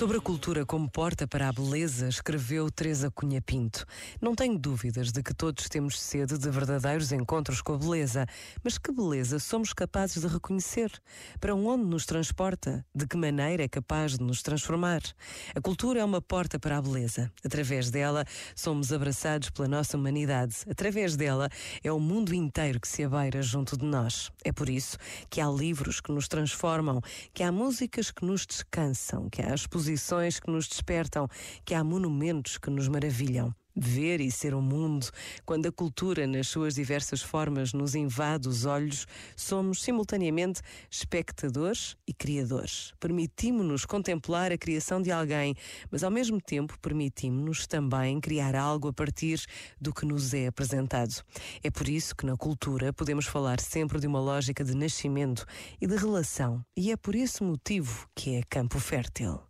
Sobre a cultura como porta para a beleza, escreveu Teresa Cunha Pinto. Não tenho dúvidas de que todos temos sede de verdadeiros encontros com a beleza, mas que beleza somos capazes de reconhecer? Para onde nos transporta? De que maneira é capaz de nos transformar? A cultura é uma porta para a beleza. Através dela, somos abraçados pela nossa humanidade. Através dela, é o mundo inteiro que se abeira junto de nós. É por isso que há livros que nos transformam, que há músicas que nos descansam, que há exposições exposições que nos despertam, que há monumentos que nos maravilham. Ver e ser o mundo, quando a cultura, nas suas diversas formas, nos invade os olhos, somos simultaneamente espectadores e criadores. Permitimos-nos contemplar a criação de alguém, mas ao mesmo tempo permitimos-nos também criar algo a partir do que nos é apresentado. É por isso que na cultura podemos falar sempre de uma lógica de nascimento e de relação, e é por esse motivo que é campo fértil.